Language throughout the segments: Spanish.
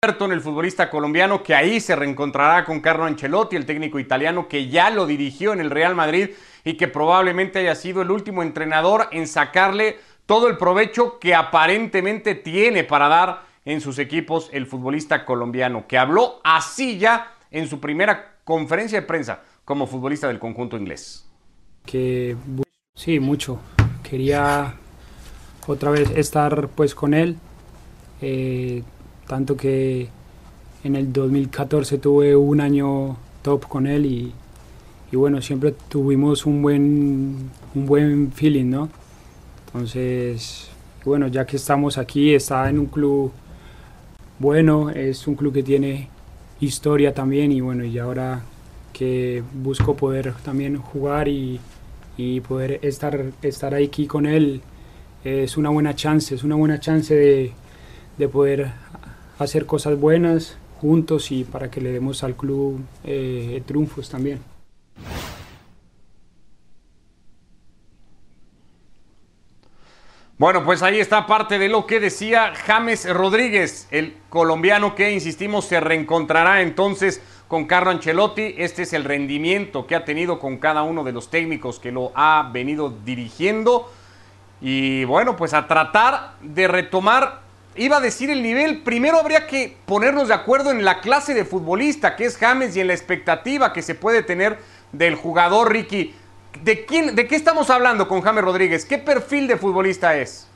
Everton, el futbolista colombiano, que ahí se reencontrará con Carlo Ancelotti, el técnico italiano que ya lo dirigió en el Real Madrid y que probablemente haya sido el último entrenador en sacarle todo el provecho que aparentemente tiene para dar en sus equipos el futbolista colombiano, que habló así ya en su primera conferencia de prensa como futbolista del conjunto inglés. Que sí, mucho. Quería otra vez estar pues con él. Eh, tanto que en el 2014 tuve un año top con él y, bueno, siempre tuvimos un buen, un buen feeling, ¿no? Entonces, bueno, ya que estamos aquí, está en un club bueno, es un club que tiene historia también y bueno, y ahora que busco poder también jugar y, y poder estar, estar aquí con él, es una buena chance, es una buena chance de, de poder hacer cosas buenas juntos y para que le demos al club eh, triunfos también. Bueno, pues ahí está parte de lo que decía James Rodríguez, el colombiano que, insistimos, se reencontrará entonces con Carlo Ancelotti. Este es el rendimiento que ha tenido con cada uno de los técnicos que lo ha venido dirigiendo. Y bueno, pues a tratar de retomar iba a decir el nivel, primero habría que ponernos de acuerdo en la clase de futbolista que es James y en la expectativa que se puede tener del jugador Ricky. ¿De, quién, ¿De qué estamos hablando con James Rodríguez? ¿Qué perfil de futbolista es?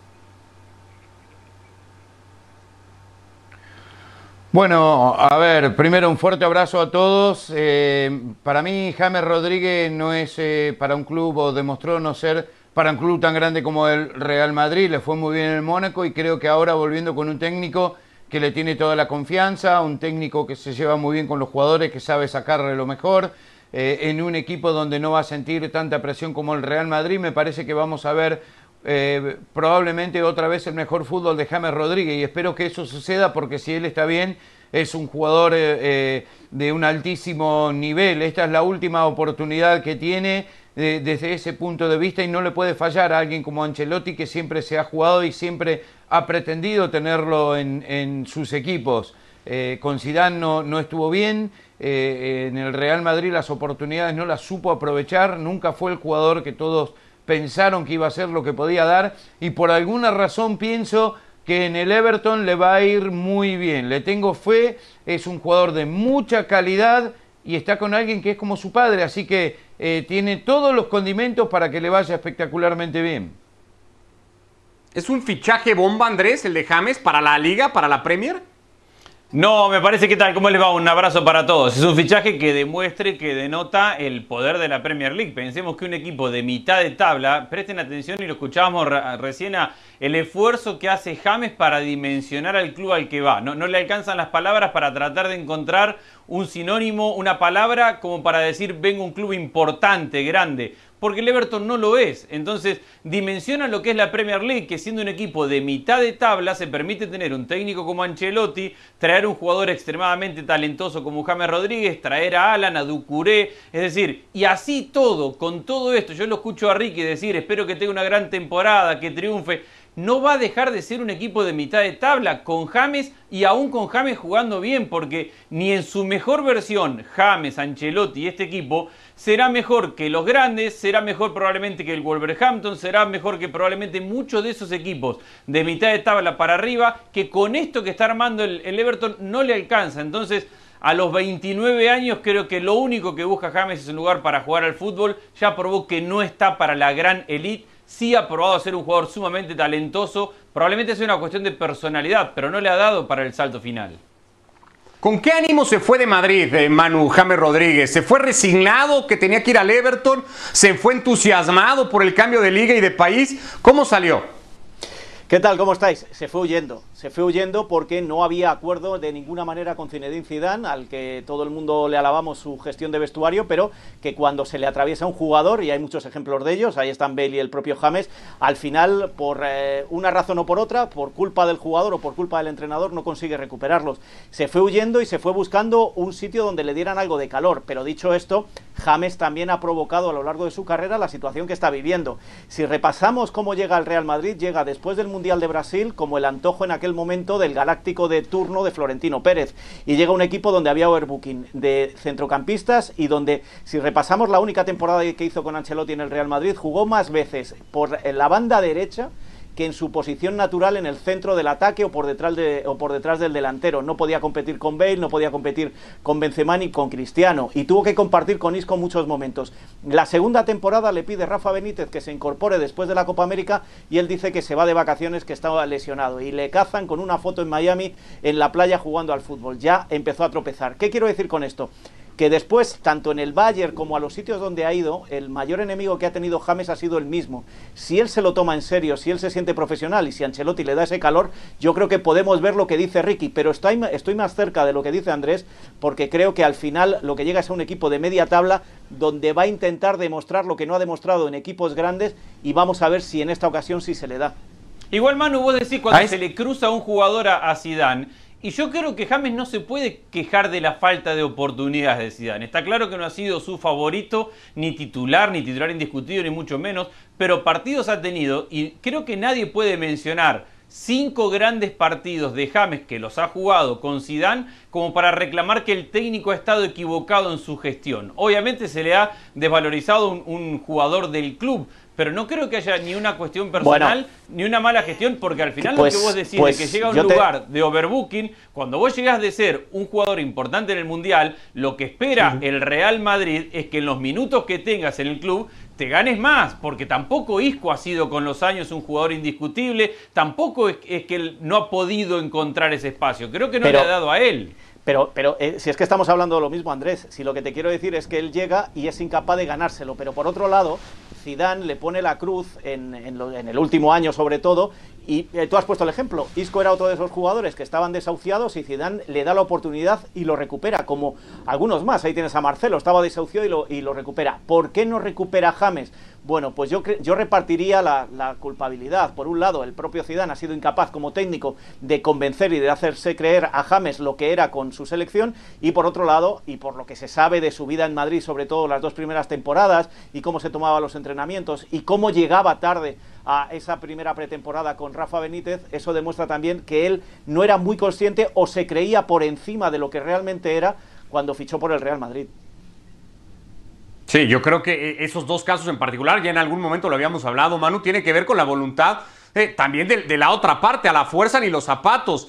Bueno, a ver, primero un fuerte abrazo a todos. Eh, para mí, James Rodríguez no es eh, para un club o demostró no ser para un club tan grande como el Real Madrid. Le fue muy bien en el Mónaco y creo que ahora volviendo con un técnico que le tiene toda la confianza, un técnico que se lleva muy bien con los jugadores, que sabe sacarle lo mejor. Eh, en un equipo donde no va a sentir tanta presión como el Real Madrid, me parece que vamos a ver eh, probablemente otra vez el mejor fútbol de James Rodríguez y espero que eso suceda porque si él está bien es un jugador eh, de un altísimo nivel. Esta es la última oportunidad que tiene desde ese punto de vista y no le puede fallar a alguien como Ancelotti que siempre se ha jugado y siempre ha pretendido tenerlo en, sus equipos. Eh, con Zidane no, estuvo bien, eh, en el Real Madrid las oportunidades no las supo aprovechar, nunca fue el jugador que todos pensaron que iba a ser lo que podía dar y por alguna razón pienso que en el Everton le va a ir muy bien. Le tengo fe, es un jugador de mucha calidad y está con alguien que es como su padre, así que eh, tiene todos los condimentos para que le vaya espectacularmente bien. ¿Es un fichaje bomba, Andrés, el de James, para la liga, para la Premier? No, me parece que tal, ¿cómo les va? Un abrazo para todos. Es un fichaje que demuestre, que denota el poder de la Premier League. Pensemos que un equipo de mitad de tabla, presten atención y lo escuchábamos recién el esfuerzo que hace James para dimensionar al club al que va. No, no le alcanzan las palabras para tratar de encontrar un sinónimo, una palabra como para decir vengo un club importante, grande porque el Everton no lo es. Entonces, dimensiona lo que es la Premier League, que siendo un equipo de mitad de tabla, se permite tener un técnico como Ancelotti, traer un jugador extremadamente talentoso como James Rodríguez, traer a Alan, a Ducuré, es decir, y así todo, con todo esto, yo lo escucho a Ricky decir, espero que tenga una gran temporada, que triunfe no va a dejar de ser un equipo de mitad de tabla con James y aún con James jugando bien, porque ni en su mejor versión James, Ancelotti y este equipo será mejor que los grandes, será mejor probablemente que el Wolverhampton, será mejor que probablemente muchos de esos equipos de mitad de tabla para arriba, que con esto que está armando el, Everton no le alcanza. Entonces, a los 29 años creo que lo único que busca James es un lugar para jugar al fútbol. Ya probó que no está para la gran elite sí ha probado ser un jugador sumamente talentoso. Probablemente sea una cuestión de personalidad, pero no le ha dado para el salto final. ¿Con qué ánimo se fue de Madrid, eh, Manu James Rodríguez? ¿Se fue resignado que tenía que ir al Everton? ¿Se fue entusiasmado por el cambio de liga y de país? ¿Cómo salió? ¿Qué tal? ¿Cómo estáis? Se fue huyendo. Se fue huyendo porque no había acuerdo de ninguna manera con Zinedine Zidane, al que todo el mundo le alabamos su gestión de vestuario, pero que cuando se le atraviesa un jugador, y hay muchos ejemplos de ellos, ahí están Bale y el propio James, al final, por eh, una razón o por otra, por culpa del jugador o por culpa del entrenador, no consigue recuperarlos. Se fue huyendo y se fue buscando un sitio donde le dieran algo de calor. Pero dicho esto, James también ha provocado a lo largo de su carrera la situación que está viviendo. Si repasamos cómo llega al Real Madrid, llega después del Mundial de Brasil como el antojo en aquel momento del galáctico de turno de Florentino Pérez. Y llega un equipo donde había overbooking de centrocampistas y donde, si repasamos la única temporada que hizo con Ancelotti en el Real Madrid, jugó más veces por la banda derecha que en su posición natural en el centro del ataque o por detrás de, o por detrás del delantero. No podía competir con Bale, no podía competir con Benzema ni con Cristiano y tuvo que compartir con Isco muchos momentos. La segunda temporada le pide Rafa Benítez que se incorpore después de la Copa América y él dice que se va de vacaciones, que estaba lesionado y le cazan con una foto en Miami en la playa jugando al fútbol. Ya empezó a tropezar. ¿Qué quiero decir con esto? Que después, tanto en el Bayern como a los sitios donde ha ido, el mayor enemigo que ha tenido James ha sido el mismo. Si él se lo toma en serio, si él se siente profesional y si Ancelotti le da ese calor, yo creo que podemos ver lo que dice Ricky, pero estoy, estoy más cerca de lo que dice Andrés, porque creo que al final lo que llega es a un equipo de media tabla donde va a intentar demostrar lo que no ha demostrado en equipos grandes y vamos a ver si en esta ocasión sí se le da. Igual Manu, vos decís cuando se le cruza un jugador a, a Zidane, y yo creo que James no se puede quejar de la falta de oportunidades de Zidane. Está claro que no ha sido su favorito, ni titular, ni titular indiscutido, ni mucho menos, pero partidos ha tenido y creo que nadie puede mencionar cinco grandes partidos de James que los ha jugado con Zidane como para reclamar que el técnico ha estado equivocado en su gestión. Obviamente se le ha desvalorizado un, jugador del club, pero no creo que haya ni una cuestión personal ni una mala gestión, porque al final lo que pues, vos decís de pues que llega a un lugar de overbooking, cuando vos llegás de ser un jugador importante en el Mundial, lo que espera el Real Madrid es que en los minutos que tengas en el club te ganes más, porque tampoco Isco ha sido con los años un jugador indiscutible, tampoco es, que él no ha podido encontrar ese espacio, creo que no le ha dado a él. Pero, pero eh, si es que estamos hablando de lo mismo, Andrés, si lo que te quiero decir es que él llega y es incapaz de ganárselo, pero por otro lado, Zidane le pone la cruz en, en, el último año sobre todo y eh, tú has puesto el ejemplo, Isco era otro de esos jugadores que estaban desahuciados y Zidane le da la oportunidad y lo recupera, como algunos más, ahí tienes a Marcelo, estaba desahuciado y lo, y lo recupera. ¿Por qué no recupera James? Bueno, pues yo, yo repartiría la, culpabilidad. Por un lado, el propio Zidane ha sido incapaz como técnico de convencer y de hacerse creer a James lo que era con su selección. Y por otro lado, y por lo que se sabe de su vida en Madrid, sobre todo las dos primeras temporadas, y cómo se tomaba los entrenamientos, y cómo llegaba tarde a esa primera pretemporada con Rafa Benítez, eso demuestra también que él no era muy consciente o se creía por encima de lo que realmente era cuando fichó por el Real Madrid. Sí, yo creo que eh, esos dos casos en particular, ya en algún momento lo habíamos hablado, Manu, tiene que ver con la voluntad eh, también de, la otra parte, a la fuerza ni los zapatos.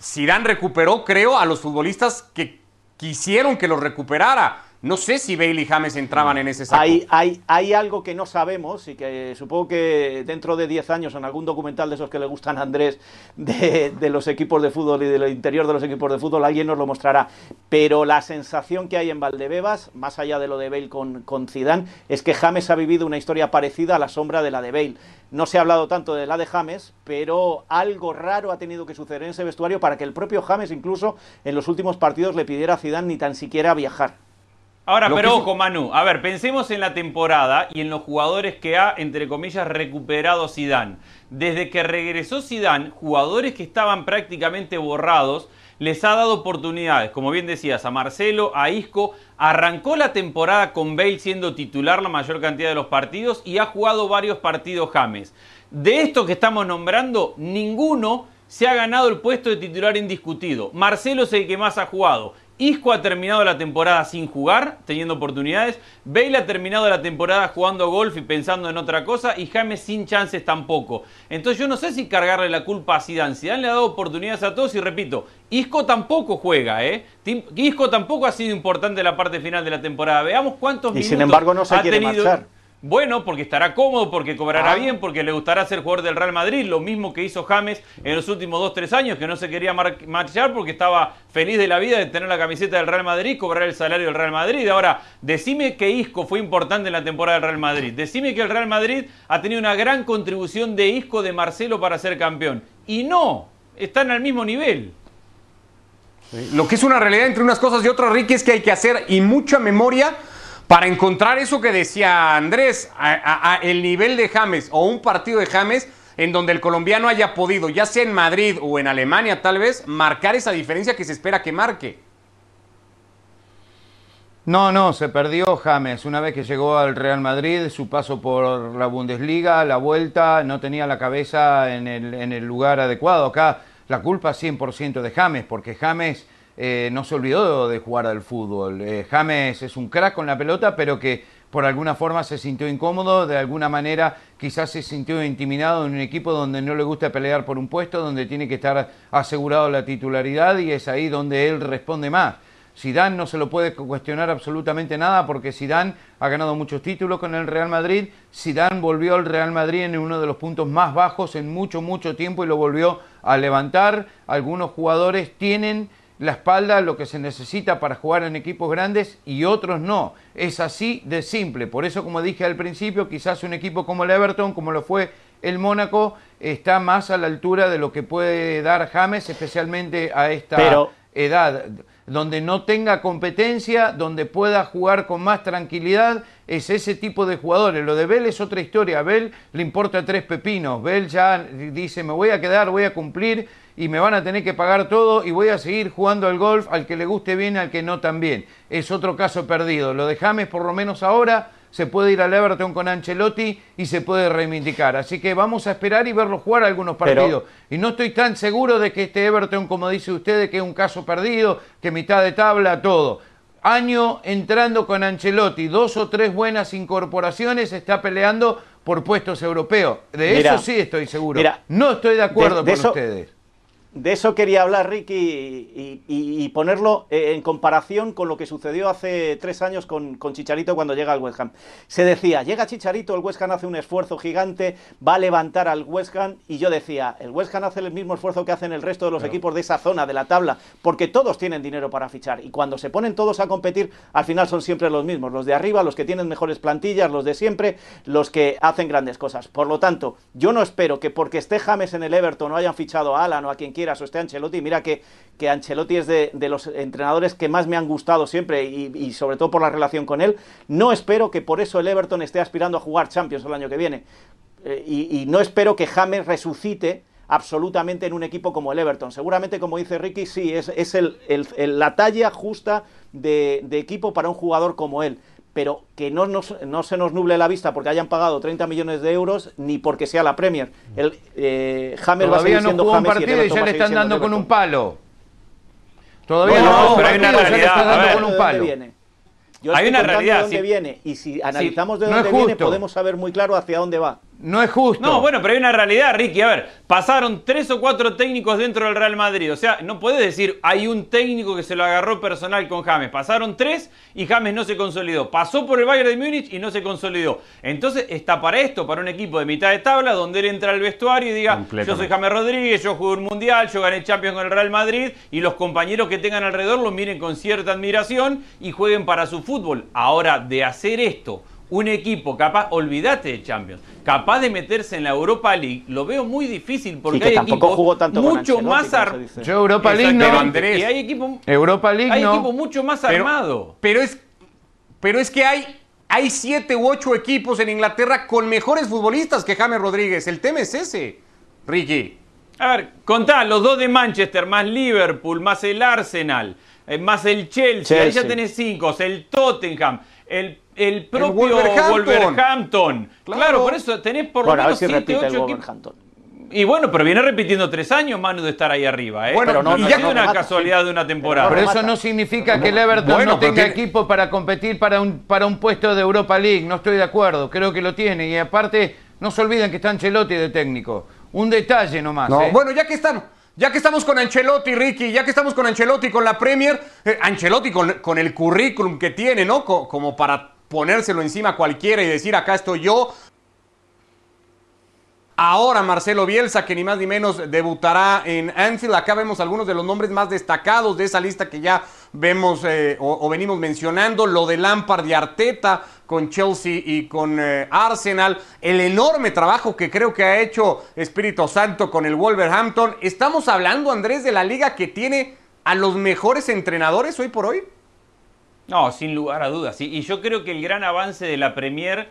Zidane recuperó, creo, a los futbolistas que quisieron que los recuperara. No sé si Bailey y James entraban en ese saco. Hay, hay, hay, algo que no sabemos y que supongo que dentro de 10 años en algún documental de esos que le gustan a Andrés de, los equipos de fútbol y del interior de los equipos de fútbol, alguien nos lo mostrará. Pero la sensación que hay en Valdebebas, más allá de lo de Bale con, con Zidane, es que James ha vivido una historia parecida a la sombra de la de Bale. No se ha hablado tanto de la de James, pero algo raro ha tenido que suceder en ese vestuario para que el propio James incluso en los últimos partidos le pidiera a Zidane ni tan siquiera viajar. Ahora, pero ojo, Manu, a ver, pensemos en la temporada y en los jugadores que ha, entre comillas, recuperado Zidane. Desde que regresó Zidane, jugadores que estaban prácticamente borrados, les ha dado oportunidades, como bien decías, a Marcelo, a Isco, arrancó la temporada con Bale siendo titular la mayor cantidad de los partidos y ha jugado varios partidos James. De estos que estamos nombrando, ninguno se ha ganado el puesto de titular indiscutido. Marcelo es el que más ha jugado. Isco ha terminado la temporada sin jugar, teniendo oportunidades. Bale ha terminado la temporada jugando golf y pensando en otra cosa. Y James sin chances tampoco. Entonces yo no sé si cargarle la culpa a Zidane. Zidane le ha dado oportunidades a todos y repito, Isco tampoco juega, ¿eh? Isco tampoco ha sido importante en la parte final de la temporada. Veamos cuántos y minutos sin embargo no se ha quiere tenido. Marchar. Bueno, porque estará cómodo, porque cobrará ah. bien, porque le gustará ser jugador del Real Madrid, lo mismo que hizo James en los últimos 2-3 años, que no se quería marchar porque estaba feliz de la vida de tener la camiseta del Real Madrid, cobrar el salario del Real Madrid. Ahora, decime que Isco fue importante en la temporada del Real Madrid. Decime que el Real Madrid ha tenido una gran contribución de Isco de Marcelo para ser campeón. Y no, están al mismo nivel. Lo que es una realidad entre unas cosas y otras, Ricky, es que hay que hacer y mucha memoria para encontrar eso que decía Andrés, el nivel de James o un partido de James en donde el colombiano haya podido, ya sea en Madrid o en Alemania tal vez, marcar esa diferencia que se espera que marque. No, no, se perdió James. Una vez que llegó al Real Madrid, su paso por la Bundesliga, la vuelta, no tenía la cabeza en el, en el lugar adecuado. Acá la culpa 100% de James, porque James eh, no se olvidó de jugar al fútbol. Eh, James es un crack con la pelota, pero que por alguna forma se sintió incómodo, de alguna manera quizás se sintió intimidado en un equipo donde no le gusta pelear por un puesto, donde tiene que estar asegurado la titularidad y es ahí donde él responde más. Zidane no se lo puede cuestionar absolutamente nada porque Zidane ha ganado muchos títulos con el Real Madrid. Zidane volvió al Real Madrid en uno de los puntos más bajos en mucho, mucho tiempo y lo volvió a levantar. Algunos jugadores tienen la espalda lo que se necesita para jugar en equipos grandes y otros no. Es así de simple. Por eso, como dije al principio, quizás un equipo como el Everton, como lo fue el Mónaco, está más a la altura de lo que puede dar James, especialmente a esta edad donde no tenga competencia, donde pueda jugar con más tranquilidad, es ese tipo de jugadores. Lo de Bell es otra historia. A Bell le importa tres pepinos. Bell ya dice, me voy a quedar, voy a cumplir y me van a tener que pagar todo y voy a seguir jugando al golf al que le guste bien, al que no también. Es otro caso perdido. Lo de James, por lo menos ahora, se puede ir al Everton con Ancelotti y se puede reivindicar. Así que vamos a esperar y verlo jugar algunos partidos. y no estoy tan seguro de que este Everton, como dice usted, que es un caso perdido, que mitad de tabla, todo. Año entrando con Ancelotti, dos o tres buenas incorporaciones, está peleando por puestos europeos. De eso sí estoy seguro. no estoy de acuerdo con ustedes. De eso quería hablar, Ricky, y, ponerlo eh, en comparación con lo que sucedió hace tres años con, Chicharito cuando llega al West Ham. Se decía, llega Chicharito, el West Ham hace un esfuerzo gigante, va a levantar al West Ham, y yo decía, el West Ham hace el mismo esfuerzo que hacen el resto de los equipos de esa zona, de la tabla, porque todos tienen dinero para fichar, y cuando se ponen todos a competir, al final son siempre los mismos, los de arriba, los que tienen mejores plantillas, los de siempre, los que hacen grandes cosas. Por lo tanto, yo no espero que porque esté James en el Everton no hayan fichado a Alan o a quien quiera, o esté Ancelotti. Mira que, que Ancelotti es de, los entrenadores que más me han gustado siempre y, sobre todo por la relación con él. No espero que por eso el Everton esté aspirando a jugar Champions el año que viene. Eh, y, no espero que James resucite absolutamente en un equipo como el Everton. Seguramente, como dice Ricky, sí, es, es el, la talla justa de, de equipo para un jugador como él pero que no, no, se nos nuble la vista porque hayan pagado 30 millones de euros ni porque sea la Premier. El, eh, James va a no James un partido y, ya le están dando con un palo. Todavía no, pero hay una realidad. con un palo. Yo hay una realidad. De dónde viene y si analizamos de dónde viene podemos saber muy claro hacia dónde va. No es justo. No, bueno, pero hay una realidad, Ricky. A ver, pasaron tres o cuatro técnicos dentro del Real Madrid. O sea, no puedes decir hay un técnico que se lo agarró personal con James. Pasaron tres y James no se consolidó. Pasó por el Bayern de Múnich y no se consolidó. Entonces está para esto, para un equipo de mitad de tabla, donde él entra al vestuario y diga: Yo soy James Rodríguez, yo jugué un mundial, yo gané Champions con el Real Madrid. Y los compañeros que tengan alrededor lo miren con cierta admiración y jueguen para su fútbol. Ahora, de hacer esto un equipo capaz, olvídate de Champions, capaz de meterse en la Europa League, lo veo muy difícil porque hay equipos mucho más armados. Yo Europa League no, Andrés. Y hay equipo, Europa League hay equipo mucho más armado. Pero es, pero es que hay, hay siete u ocho equipos en Inglaterra con mejores futbolistas que James Rodríguez. El tema es ese, Ricky. A ver, contá, los dos de Manchester, más Liverpool, más el Arsenal, eh, más el Chelsea, ahí ya tenés cinco, el Tottenham, el el propio Wolverhampton. Claro. por eso tenés por lo menos 7, 8 equipos. Y bueno, pero viene repitiendo tres años, Manu, de estar ahí arriba. ¿eh? Bueno, no, y ya es una casualidad de una temporada. Pero eso no significa que el Everton no tenga equipo para competir para un, para un puesto de Europa League. No estoy de acuerdo. Creo que lo tiene. Y aparte, no se olviden que está Ancelotti de técnico. Un detalle nomás. ¿eh? Bueno, ya que están ya que estamos con Ancelotti, Ricky, ya que estamos con Ancelotti, con la Premier, eh, Ancelotti con, el currículum que tiene, ¿no? como para ponérselo encima a cualquiera y decir, acá estoy yo. Ahora Marcelo Bielsa, que ni más ni menos debutará en Anfield. Acá vemos algunos de los nombres más destacados de esa lista que ya vemos eh, o, venimos mencionando. Lo de Lampard y Arteta con Chelsea y con eh, Arsenal. El enorme trabajo que creo que ha hecho Espíritu Santo con el Wolverhampton. Estamos hablando, Andrés, de la liga que tiene a los mejores entrenadores hoy por hoy. No, sin lugar a dudas. Y yo creo que el gran avance de la Premier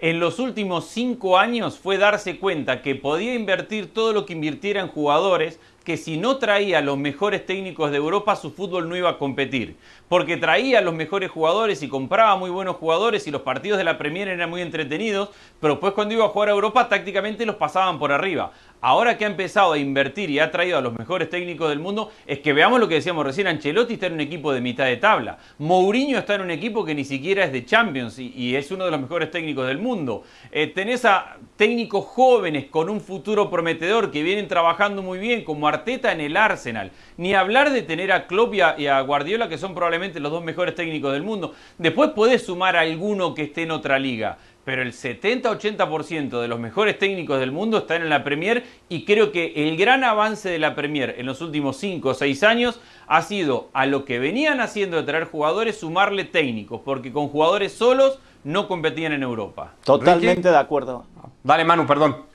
en los últimos cinco años fue darse cuenta que podía invertir todo lo que invirtiera en jugadores, que si no traía los mejores técnicos de Europa, su fútbol no iba a competir. Porque traía los mejores jugadores y compraba muy buenos jugadores y los partidos de la Premier eran muy entretenidos, pero después cuando iba a jugar a Europa tácticamente los pasaban por arriba. Ahora que ha empezado a invertir y ha traído a los mejores técnicos del mundo, es que veamos lo que decíamos recién, Ancelotti está en un equipo de mitad de tabla, Mourinho está en un equipo que ni siquiera es de Champions y, es uno de los mejores técnicos del mundo. Eh, tenés a técnicos jóvenes con un futuro prometedor que vienen trabajando muy bien, como Arteta en el Arsenal. Ni hablar de tener a Klopp y a, Guardiola, que son probablemente los dos mejores técnicos del mundo. Después podés sumar a alguno que esté en otra liga pero el 70-80% de los mejores técnicos del mundo están en la Premier y creo que el gran avance de la Premier en los últimos 5 o 6 años ha sido a lo que venían haciendo de traer jugadores sumarle técnicos, porque con jugadores solos no competían en Europa. Totalmente de acuerdo. Dale, Manu, perdón.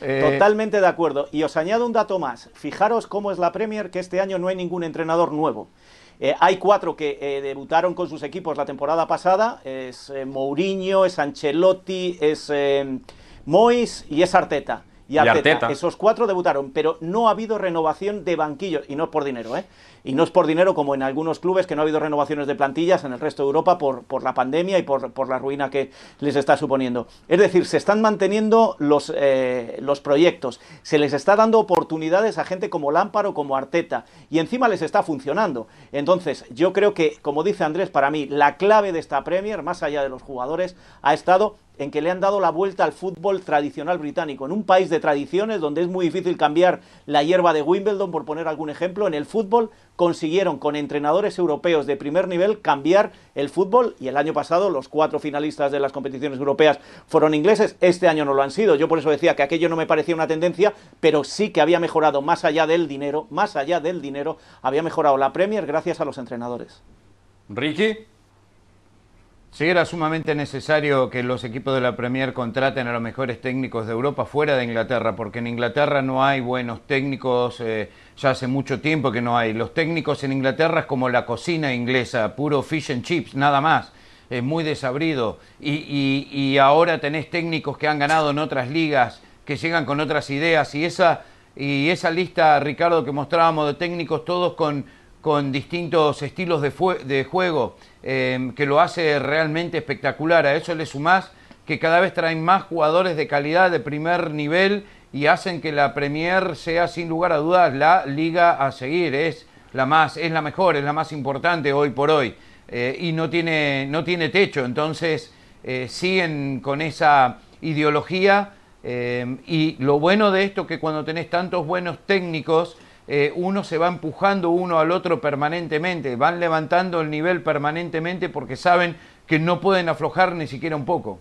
Eh, Totalmente de acuerdo. Y os añado un dato más. Fijaros cómo es la Premier, que este año no hay ningún entrenador nuevo. Eh, hay cuatro que eh, debutaron con sus equipos la temporada pasada. Es eh, Mourinho, es Ancelotti, es Mois y es Arteta y Arteta. Esos cuatro debutaron, pero no ha habido renovación de banquillos, y no es por dinero, ¿eh? Y no es por dinero como en algunos clubes que no ha habido renovaciones de plantillas en el resto de Europa por, por la pandemia y por, por, la ruina que les está suponiendo. Es decir, se están manteniendo los, eh, los proyectos, se les está dando oportunidades a gente como Lámparo, como Arteta, y encima les está funcionando. Entonces, yo creo que, como dice Andrés, para mí, la clave de esta Premier, más allá de los jugadores, ha estado en que le han dado la vuelta al fútbol tradicional británico. En un país de tradiciones donde es muy difícil cambiar la hierba de Wimbledon, por poner algún ejemplo, en el fútbol consiguieron con entrenadores europeos de primer nivel cambiar el fútbol y el año pasado los cuatro finalistas de las competiciones europeas fueron ingleses, este año no lo han sido. Yo por eso decía que aquello no me parecía una tendencia, pero sí que había mejorado más allá del dinero, más allá del dinero, había mejorado la Premier gracias a los entrenadores. Ricky. Sí, era sumamente necesario que los equipos de la Premier contraten a los mejores técnicos de Europa fuera de Inglaterra, porque en Inglaterra no hay buenos técnicos, eh, ya hace mucho tiempo que no hay. Los técnicos en Inglaterra es como la cocina inglesa, puro fish and chips, nada más. Es muy desabrido. Y, y ahora tenés técnicos que han ganado en otras ligas, que llegan con otras ideas. Y esa, y esa lista, Ricardo, que mostrábamos de técnicos, todos con con distintos estilos de, de juego, em, que lo hace realmente espectacular. A eso le sumás que cada vez traen más jugadores de calidad de primer nivel y hacen que la Premier sea sin lugar a dudas la liga a seguir. Es la más, es la mejor, es la más importante hoy por hoy. Eh, y no tiene, no tiene techo. Entonces eh, siguen con esa ideología. Em, y lo bueno de esto que cuando tenés tantos buenos técnicos, eh, uno se va empujando uno al otro permanentemente, van levantando el nivel permanentemente porque saben que no pueden aflojar ni siquiera un poco.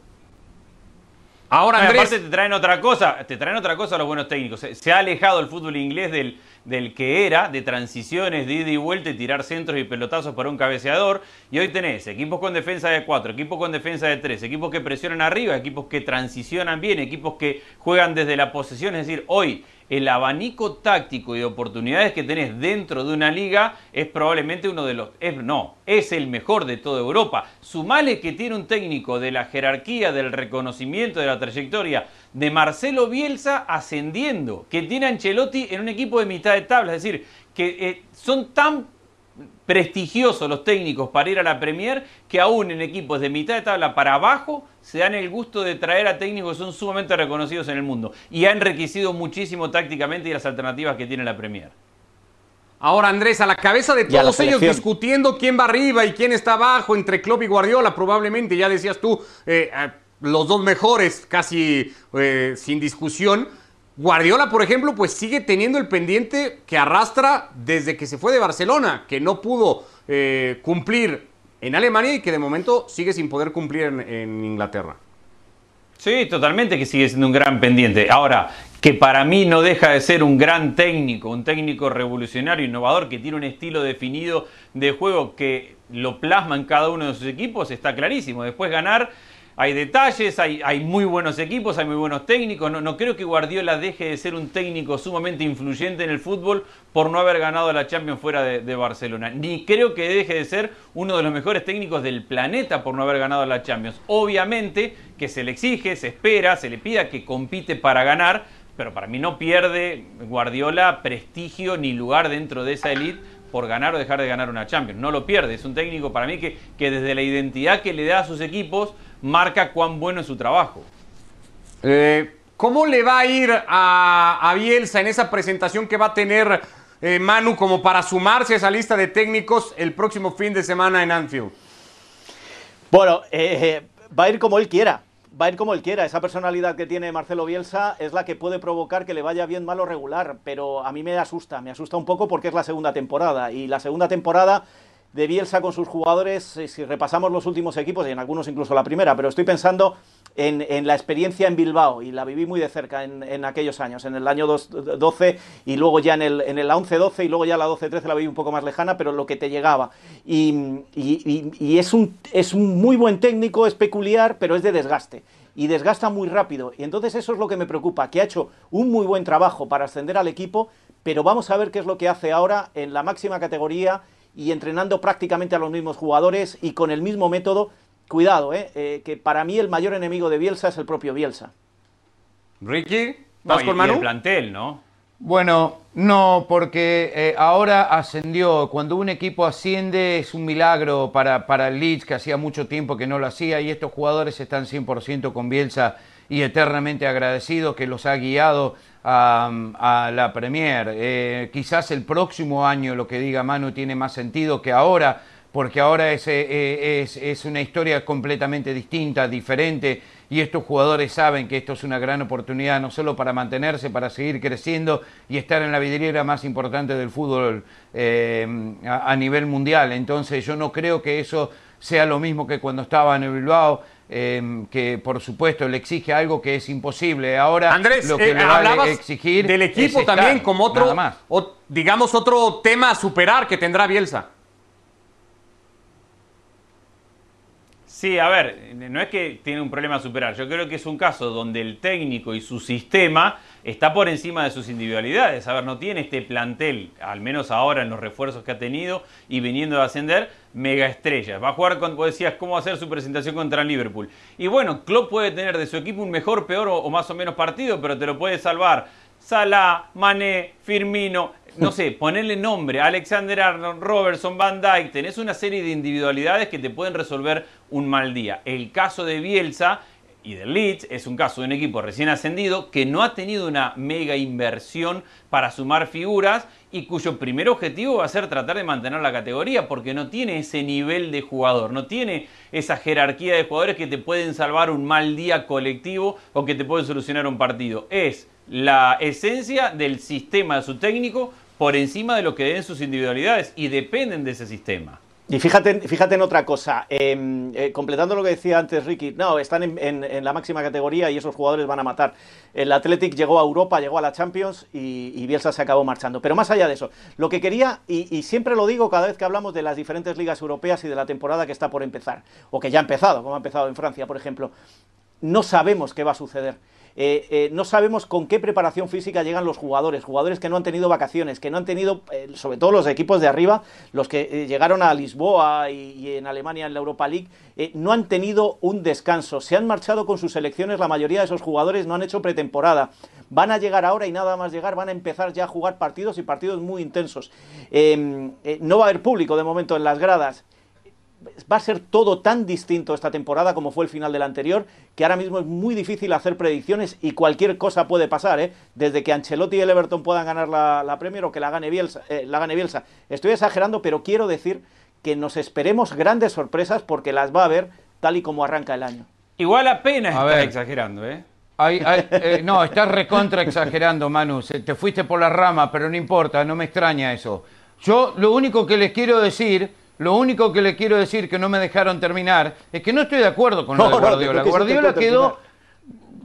Ahora, Andrés... Aparte te traen otra cosa, te traen otra cosa los buenos técnicos. Se, ha alejado el fútbol inglés del, del, que era, de transiciones, de ida y vuelta y tirar centros y pelotazos para un cabeceador. Y hoy tenés equipos con defensa de cuatro, equipos con defensa de tres, equipos que presionan arriba, equipos que transicionan bien, equipos que juegan desde la posesión. Es decir, hoy el abanico táctico y de oportunidades que tenés dentro de una liga es probablemente uno de los, no, es el mejor de toda Europa. Sumale que tiene un técnico de la jerarquía, del reconocimiento, de la trayectoria de Marcelo Bielsa ascendiendo, que tiene a Ancelotti en un equipo de mitad de tabla, es decir, que eh, son tan prestigiosos los técnicos para ir a la Premier que aún en equipos de mitad de tabla para abajo se dan el gusto de traer a técnicos que son sumamente reconocidos en el mundo y ha enriquecido muchísimo tácticamente y las alternativas que tiene la Premier. Ahora Andrés, a la cabeza de todos ellos discutiendo quién va arriba y quién está abajo entre Klopp y Guardiola, probablemente, ya decías tú, eh, eh, los dos mejores, casi eh, sin discusión. Guardiola, por ejemplo, pues sigue teniendo el pendiente que arrastra desde que se fue de Barcelona, que no pudo eh, cumplir en Alemania y que de momento sigue sin poder cumplir en, Inglaterra. Sí, totalmente que sigue siendo un gran pendiente. Ahora, que para mí no deja de ser un gran técnico, un técnico revolucionario, innovador, que tiene un estilo definido de juego que lo plasma en cada uno de sus equipos, está clarísimo. Después ganar hay detalles, hay, muy buenos equipos, hay muy buenos técnicos. No, creo que Guardiola deje de ser un técnico sumamente influyente en el fútbol por no haber ganado la Champions fuera de, Barcelona. Ni creo que deje de ser uno de los mejores técnicos del planeta por no haber ganado la Champions. Obviamente que se le exige, se espera, se le pida que compite para ganar, pero para mí no pierde Guardiola prestigio ni lugar dentro de esa elite por ganar o dejar de ganar una Champions. No lo pierde, es un técnico para mí que desde la identidad que le da a sus equipos marca cuán bueno es su trabajo. Eh, ¿Cómo le va a ir a, Bielsa en esa presentación que va a tener eh, Manu como para sumarse a esa lista de técnicos el próximo fin de semana en Anfield? Bueno, eh, va a ir como él quiera va a ir como él quiera. Esa personalidad que tiene Marcelo Bielsa es la que puede provocar que le vaya bien, mal o regular. Pero a mí me asusta, me asusta un poco porque es la segunda temporada. Y la segunda temporada de Bielsa con sus jugadores, eh, si repasamos los últimos equipos, y en algunos incluso la primera, pero estoy pensando en, la experiencia en Bilbao, y la viví muy de cerca en, aquellos años, en el año 12 y luego ya en el, en el 11-12 y luego ya la 12-13 la viví un poco más lejana, pero lo que te llegaba. Y, es, un, es un muy buen técnico, es peculiar, pero es de desgaste y desgasta muy rápido. Y entonces eso es lo que me preocupa, que ha hecho un muy buen trabajo para ascender al equipo, pero vamos a ver qué es lo que hace ahora en la máxima categoría y entrenando prácticamente a los mismos jugadores y con el mismo método. Cuidado, eh, eh que para mí el mayor enemigo de Bielsa es el propio Bielsa. Ricky, ¿vas con Manu? el plantel, ¿no? Bueno, no, porque eh, ahora ascendió. Cuando un equipo asciende es un milagro para, para el Leeds, que hacía mucho tiempo que no lo hacía, y estos jugadores están 100% con Bielsa y eternamente agradecidos que los ha guiado a, la Premier. Eh, quizás el próximo año lo que diga Manu tiene más sentido que ahora, porque ahora es, eh, es, es una historia completamente distinta, diferente, y estos jugadores saben que esto es una gran oportunidad no solo para mantenerse, para seguir creciendo y estar en la vidriera más importante del fútbol eh, a, a nivel mundial. Entonces yo no creo que eso sea lo mismo que cuando estaba en el Bilbao. Em, que por supuesto le exige algo que es imposible. Ahora Andrés, lo que eh, le va a exigir del equipo también como otro, digamos otro tema a superar que tendrá Bielsa. Sí, a ver, no es que tiene un problema a superar, yo creo que es un caso donde el técnico y su sistema está por encima de sus individualidades. A ver, no tiene este plantel, al menos ahora en los refuerzos que ha tenido y viniendo a ascender, mega estrellas. Va a jugar, cuando decías, cómo hacer su presentación contra Liverpool. Y bueno, Klopp puede tener de su equipo un mejor, peor o, más o menos partido, pero te lo puede salvar. Salah, Mané, Firmino, no sé, ponerle nombre, Alexander Arnold, Robertson, Van Dijk, tenés una serie de individualidades que te pueden resolver un mal día. El caso de Bielsa y de Leeds es un caso de un equipo recién ascendido que no ha tenido una mega inversión para sumar figuras y cuyo primer objetivo va a ser tratar de mantener la categoría porque no tiene ese nivel de jugador, no tiene esa jerarquía de jugadores que te pueden salvar un mal día colectivo o que te pueden solucionar un partido. Es la esencia del sistema de su técnico por encima de lo que den sus individualidades y dependen de ese sistema. Y fíjate, fíjate en otra cosa, em, eh, completando lo que decía antes Ricky, no, están en, la máxima categoría y esos jugadores van a matar. El Athletic llegó a Europa, llegó a la Champions y, Bielsa se acabó marchando. Pero más allá de eso, lo que quería, y, y, siempre lo digo cada vez que hablamos de las diferentes ligas europeas y de la temporada que está por empezar, o que ya ha empezado, como ha empezado en Francia, por ejemplo, no sabemos qué va a suceder. Eh, eh, no sabemos con qué preparación física llegan los jugadores, jugadores que no han tenido vacaciones, que no han tenido, eh, sobre todo los equipos de arriba, los que llegaron a Lisboa y, en Alemania en la Europa League, no han tenido un descanso, se han marchado con sus selecciones, la mayoría de esos jugadores no han hecho pretemporada, van a llegar ahora y nada más llegar, van a empezar ya a jugar partidos y partidos muy intensos. Em, no va a haber público de momento en las gradas va a ser todo tan distinto esta temporada como fue el final de la anterior, que ahora mismo es muy difícil hacer predicciones y cualquier cosa puede pasar, ¿eh? desde que Ancelotti y el Everton puedan ganar la, Premier o que la gane, Bielsa, eh, la gane Bielsa. Estoy exagerando, pero quiero decir que nos esperemos grandes sorpresas porque las va a haber tal y como arranca el año. Igual apenas estás exagerando, ¿eh? eh no, estás recontra exagerando, Manu. Te fuiste por la rama, pero no importa, no me extraña eso. Yo lo único que les quiero decir lo único que le quiero decir que no me dejaron terminar es que no estoy de acuerdo con lo de Guardiola. Guardiola quedó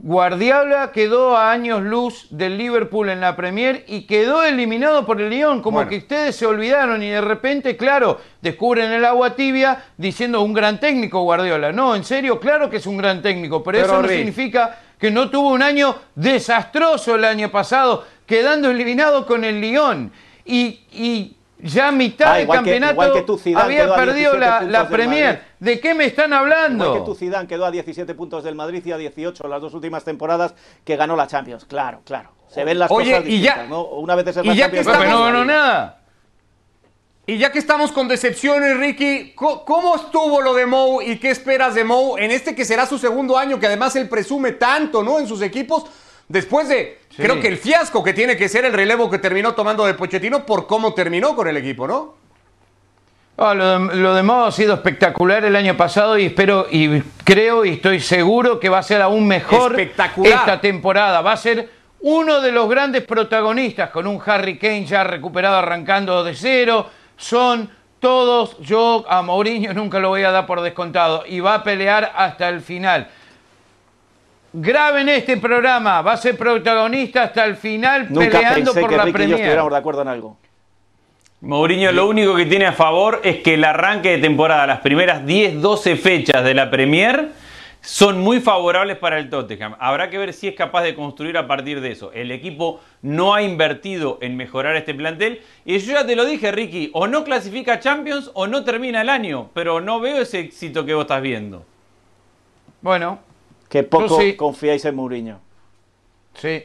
Guardiola quedó a años luz del Liverpool en la Premier y quedó eliminado por el Lyon, como que ustedes se olvidaron y de repente, claro, descubren el agua tibia diciendo un gran técnico Guardiola. No, en serio, claro que es un gran técnico, pero, eso no significa que no tuvo un año desastroso el año pasado, quedando eliminado con el Lyon. y ya a mitad Ah, del que- campeonato que Zidane había perdido 17 la, la Premier. ¿De qué me están hablando? Igual que tu Zidane quedó a 17 puntos del Madrid y a 18 las dos últimas temporadas que ganó la Champions. Claro, claro. Se ven las Oye, cosas y ya- ¿no? Una vez es y ya que otra no Liga. nada. Y ya que estamos con decepciones, Ricky, ¿cómo estuvo lo de Mou y qué esperas de Mou en este que será su segundo año, que además él presume tanto, ¿no? En sus equipos, después de, Sí. creo que el fiasco que tiene que ser el relevo que terminó tomando de Pochettino por cómo terminó con el equipo, ¿no? Ah, lo, de, lo de Mo ha sido espectacular el año pasado y espero y creo y estoy seguro que va a ser aún mejor esta temporada. Va a ser uno de los grandes protagonistas con un Harry Kane ya recuperado arrancando de cero. Son todos, yo a Mourinho nunca lo voy a dar por descontado y va a pelear hasta el final. Graben este programa, va a ser protagonista hasta el final Nunca peleando pensé por que la Ricky y yo Premier. estuviéramos de acuerdo en algo. Mourinho lo único que tiene a favor es que el arranque de temporada, las primeras 10, 12 fechas de la Premier, son muy favorables para el Tottenham. Habrá que ver si es capaz de construir a partir de eso. El equipo no ha invertido en mejorar este plantel. Y yo ya te lo dije, Ricky, o no clasifica a Champions o no termina el año. Pero no veo ese éxito que vos estás viendo. Bueno, Que poco sí. confiáis en Mourinho. Sí.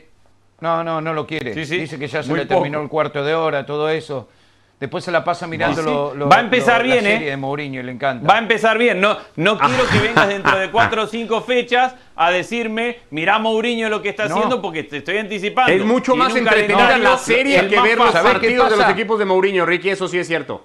No, no, no lo quiere. Sí, sí. Dice que ya se Muy le terminó poco. el cuarto de hora, todo eso. Después se la pasa mirando lo, lo- Va a empezar lo- bien, la ¿eh? serie de Mourinho y le encanta. Va a empezar bien. No, no quiero que vengas dentro de cuatro o cinco fechas a decirme, mirá Mourinho lo que está No. haciendo porque te estoy anticipando. Es mucho más entretenida la serie que ver los fácil. ¿Sabés qué partidos de los equipos de Mourinho, Ricky, eso sí es cierto.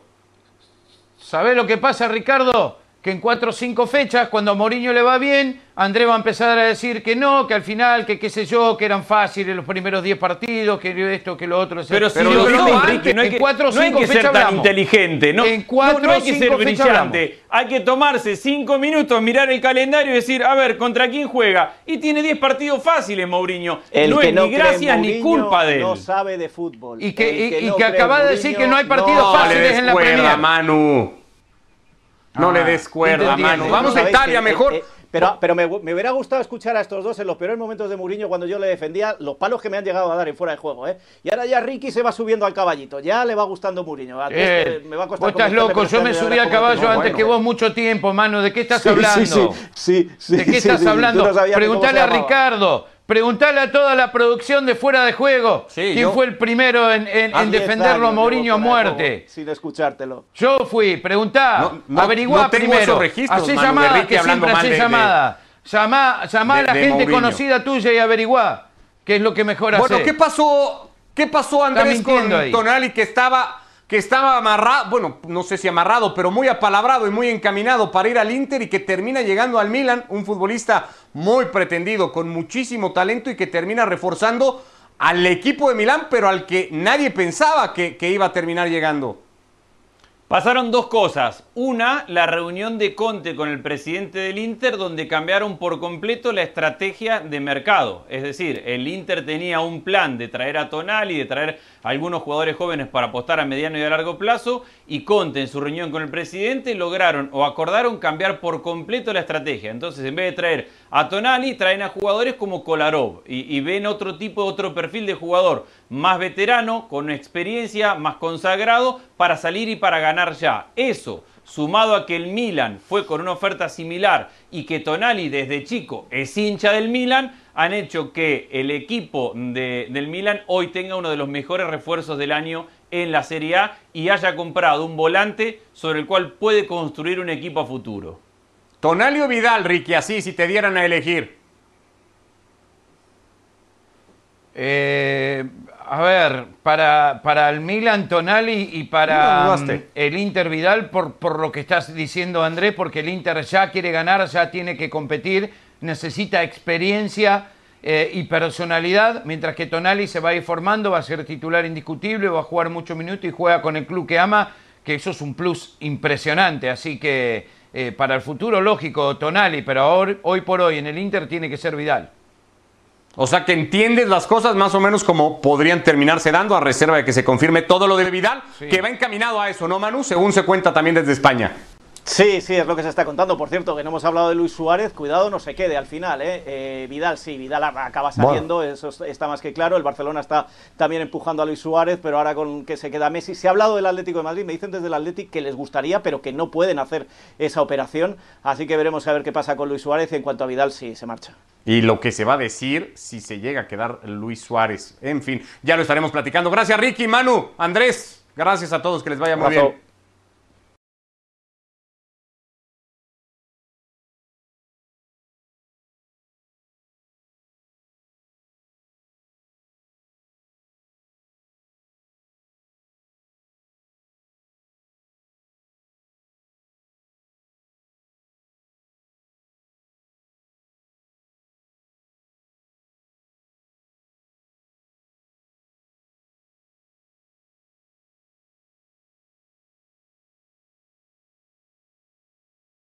¿Sabés lo que pasa, Ricardo? Que en cuatro o cinco fechas, cuando a Mourinho le va bien, André va a empezar a decir que no, que al final, que qué sé yo, que eran fáciles los primeros 10 partidos, que esto, que lo otro. Pero si Pero lo dijo Enrique, no hay en que, cuatro o no hay cinco que ser fechas tan hablamos. inteligente, ¿no? En cuatro no, no hay o que ser brillante. Hay que tomarse cinco minutos, mirar el calendario y decir, a ver, ¿contra quién juega? Y tiene 10 partidos fáciles, Mourinho. El no es no ni en gracias ni culpa de él. No sabe de fútbol. Y que- y- y que en acaba de decir que no hay partidos fáciles en la Premier. Manu. No Ah, le des cuerda, entendiendo. Manu. No Vamos a ¿Sabéis Italia eh, mejor. eh, pero pero me, me hubiera gustado escuchar a estos dos en los peores momentos de Mourinho cuando yo le defendía los palos que me han llegado a dar en fuera de juego. ¿eh? Y ahora ya Ricky se va subiendo al caballito. Ya le va gustando Mourinho. Eh, eh, me va a costar vos estás loco, yo este me subí verás a cómo caballo te- antes bueno. que vos mucho tiempo, mano. ¿De qué estás Sí, hablando? Sí, sí, sí, ¿De qué sí, estás hablando? no Preguntale a llamaba. Ricardo. Preguntale a toda la producción de fuera de juego. Sí, ¿Quién yo- fue el primero en, en- en Diez defenderlo a Mourinho a muerte? Sin escuchártelo. Yo fui, preguntá, No, no- averiguá no primero. Hacé llamada, que siempre hacé de- llamada. Llamá, llamá de- a la gente Mourinho. conocida tuya y averiguá qué es lo que mejor Bueno, hace. ¿qué pasó? ¿Qué pasó Andrés con ahí. Tonali que estaba que estaba amarrado, bueno, no sé si amarrado, pero muy apalabrado y muy encaminado para ir al Inter y que termina llegando al Milan, un futbolista muy pretendido, con muchísimo talento y que termina reforzando al equipo de Milán, pero al que nadie pensaba que, que iba a terminar llegando. Pasaron dos cosas. Una, la reunión de Conte con el presidente del Inter, donde cambiaron por completo la estrategia de mercado. Es decir, el Inter tenía un plan de traer a Tonali, de traer algunos jugadores jóvenes para apostar a mediano y a largo plazo, y Conte en su reunión con el presidente lograron o acordaron cambiar por completo la estrategia. Entonces, en vez de traer a Tonali, traen a jugadores como Kolarov y ven otro tipo, otro perfil de jugador más veterano, con experiencia, más consagrado, para salir y para ganar ya. Eso, sumado a que el Milan fue con una oferta similar y que Tonali desde chico es hincha del Milan, han hecho que el equipo de- del Milan hoy tenga uno de los mejores refuerzos del año en la Serie A y haya comprado un volante sobre el cual puede construir un equipo a futuro. Tonali o Vidal, Ricky, así si te dieran a elegir. Eh, a ver, para, para el Milan Tonali y para mm, el Inter Vidal, por, por lo que estás diciendo Andrés, porque el Inter ya quiere ganar, ya tiene que competir, necesita experiencia eh, y personalidad, mientras que Tonali se va a ir formando, va a ser titular indiscutible, va a jugar muchos minutos y juega con el club que ama, que eso es un plus impresionante, así que eh, para el futuro lógico Tonali, pero ahora- hoy por hoy en el Inter tiene que ser Vidal. O sea que entiendes las cosas más o menos como podrían terminarse dando a reserva de que se confirme todo lo de Vidal, Sí. que va encaminado a eso, ¿no, Manu? Según se cuenta también desde España. Sí, sí, es lo que se está contando. Por cierto, que no hemos hablado de Luis Suárez, cuidado, no se quede al final. ¿eh? eh Vidal, sí, Vidal acaba saliendo, eso está más que claro. El Barcelona está también empujando a Luis Suárez, pero ahora con que se queda Messi. Se ha hablado del Atlético de Madrid, me dicen desde el Atlético que les gustaría, pero que no pueden hacer esa operación. Así que veremos a ver qué pasa con Luis Suárez. Y en cuanto a Vidal, sí, se marcha. Y lo que se va a decir si se llega a quedar Luis Suárez. En fin, ya lo estaremos platicando. Gracias, Ricky, Manu, Andrés. Gracias a todos, que les vaya muy bien.